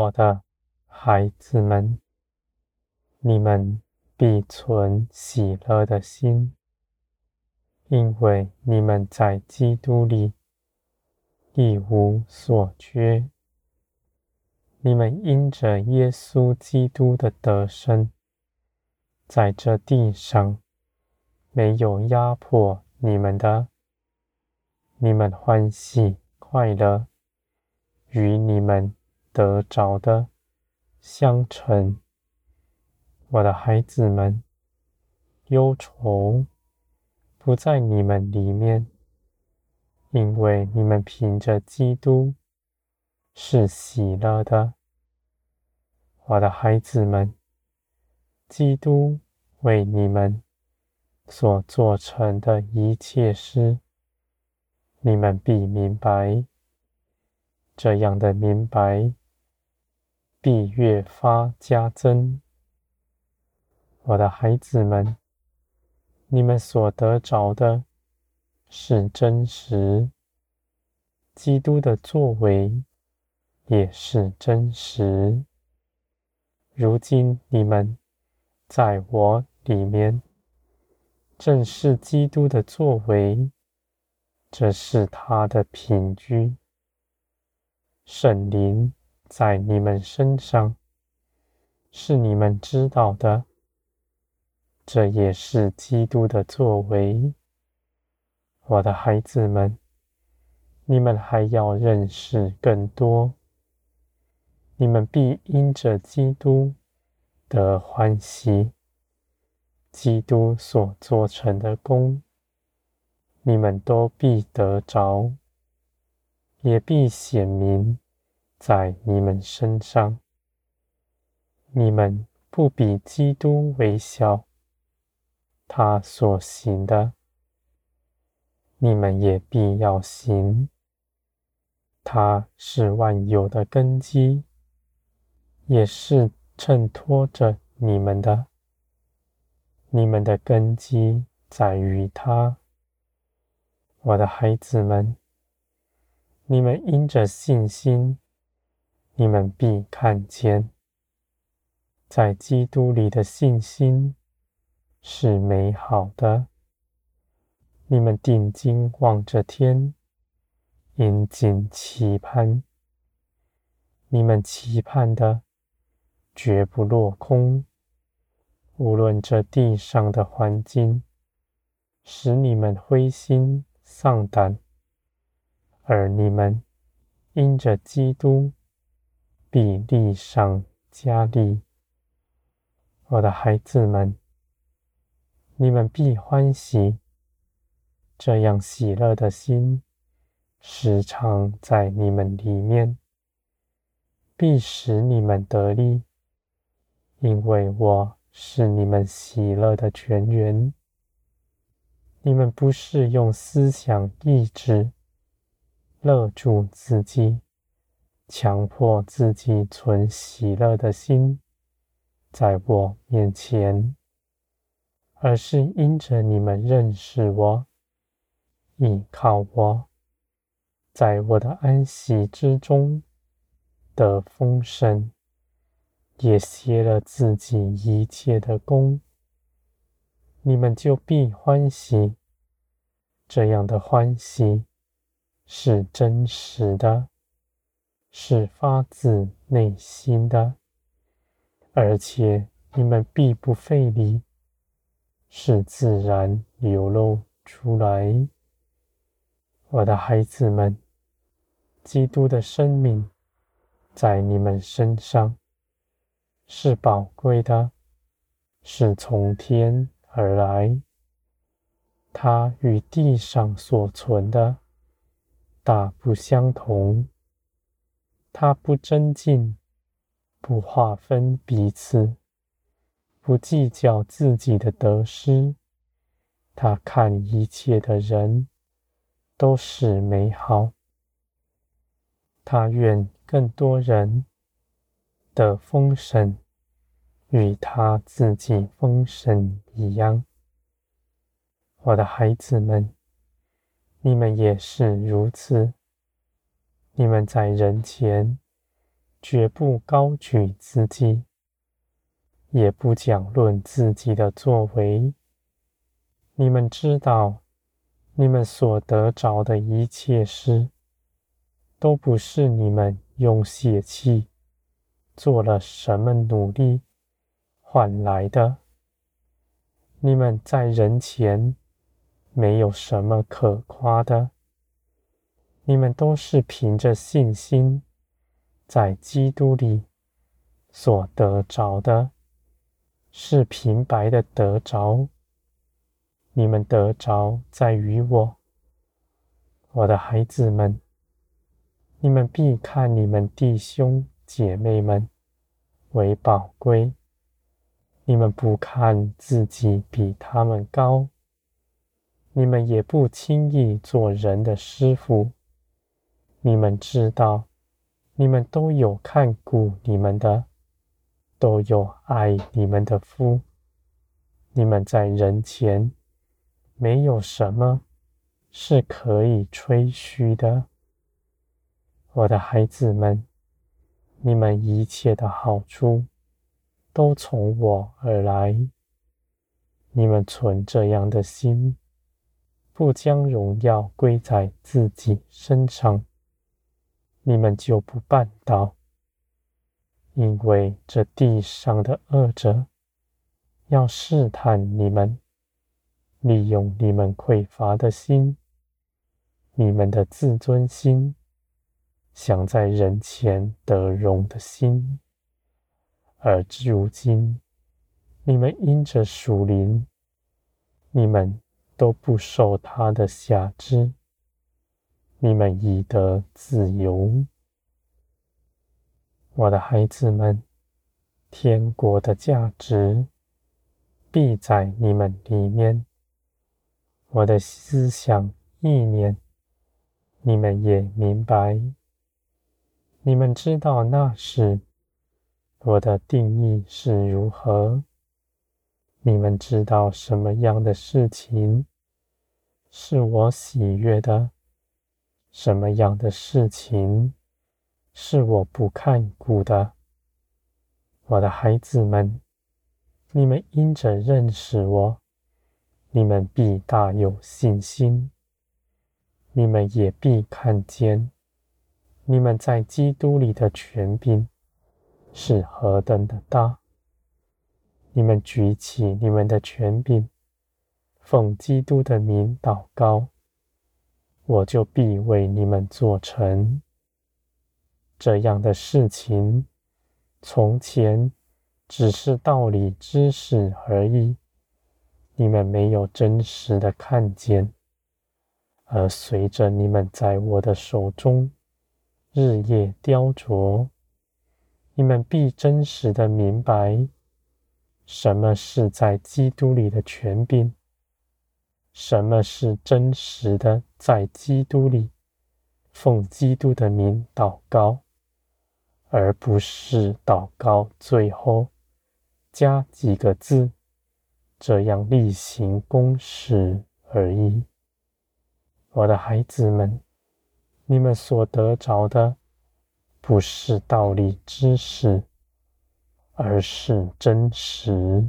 我的孩子们，你们必存喜乐的心，因为你们在基督里一无所缺。你们因着耶稣基督的得胜，在这地上没有压迫你们的，你们欢喜快乐，与你们得着的相称。我的孩子们，忧愁不在你们里面，因为你们凭着基督。是喜乐的，我的孩子们，基督为你们所做成的一切事，你们必明白。这样的明白，必越发加增。我的孩子们，你们所得着的是真实，基督的作为。也是真实。如今你们在我里面，正是基督的作为，这是他的品居。圣灵在你们身上，是你们知道的，这也是基督的作为。我的孩子们，你们还要认识更多。你们必因着基督得欢喜，基督所做成的工，你们都必得着，也必显明在你们身上。你们不比基督微小，他所行的，你们也必要行。他是万有的根基。也是衬托着你们的，你们的根基在于他，我的孩子们，你们因着信心，你们必看见，在基督里的信心是美好的。你们定睛望着天，殷谨期盼，你们期盼的。绝不落空。无论这地上的环境使你们灰心丧胆，而你们因着基督必力上加利。我的孩子们，你们必欢喜。这样喜乐的心时常在你们里面，必使你们得力。因为我是你们喜乐的泉源，你们不是用思想意志勒住自己，强迫自己存喜乐的心，在我面前，而是因着你们认识我，依靠我，在我的安息之中得丰盛。也歇了自己一切的工，你们就必欢喜。这样的欢喜是真实的，是发自内心的，而且你们必不费力，是自然流露出来。我的孩子们，基督的生命在你们身上。是宝贵的，是从天而来。它与地上所存的大不相同。他不争竞，不划分彼此，不计较自己的得失。他看一切的人都是美好。他愿更多人。的丰盛与他自己丰盛一样，我的孩子们，你们也是如此。你们在人前绝不高举自己，也不讲论自己的作为。你们知道，你们所得着的一切事，都不是你们用血气做了什么努力换来的。你们在人前没有什么可夸的，你们都是凭着信心在基督里所得着的，是平白的得着。你们得着在于我，我的孩子们，你们必看你们弟兄姐妹们为宝贵。你们不看自己比他们高，你们也不轻易做人的师傅。你们知道，你们都有看顾你们的，都有爱你们的夫。你们在人前。没有什么是可以吹嘘的，我的孩子们，你们一切的好处都从我而来。你们存这样的心，不将荣耀归在自己身上，你们就不绊倒，因为这地上的恶者要试探你们。利用你们匮乏的心，你们的自尊心，想在人前得荣的心，而如今你们因着属灵，你们都不受他的辖制，你们已得自由。我的孩子们，天国的价值必在你们里面。我的思想意念，你们也明白。你们知道那时我的定义是如何。你们知道什么样的事情是我喜悦的，什么样的事情是我不看顾的。我的孩子们，你们因着认识我。你们必大有信心，你们也必看见，你们在基督里的权柄是何等的大。你们举起你们的权柄，奉基督的名祷告，我就必为你们做成。这样的事情，从前只是道理知识而已。你们没有真实的看见，而随着你们在我的手中日夜雕琢，你们必真实的明白，什么是在基督里的权柄，什么是真实的在基督里奉基督的名祷告，而不是祷告最后加几个字。这样例行公事而已，我的孩子们，你们所得着的不是道理知识，而是真实。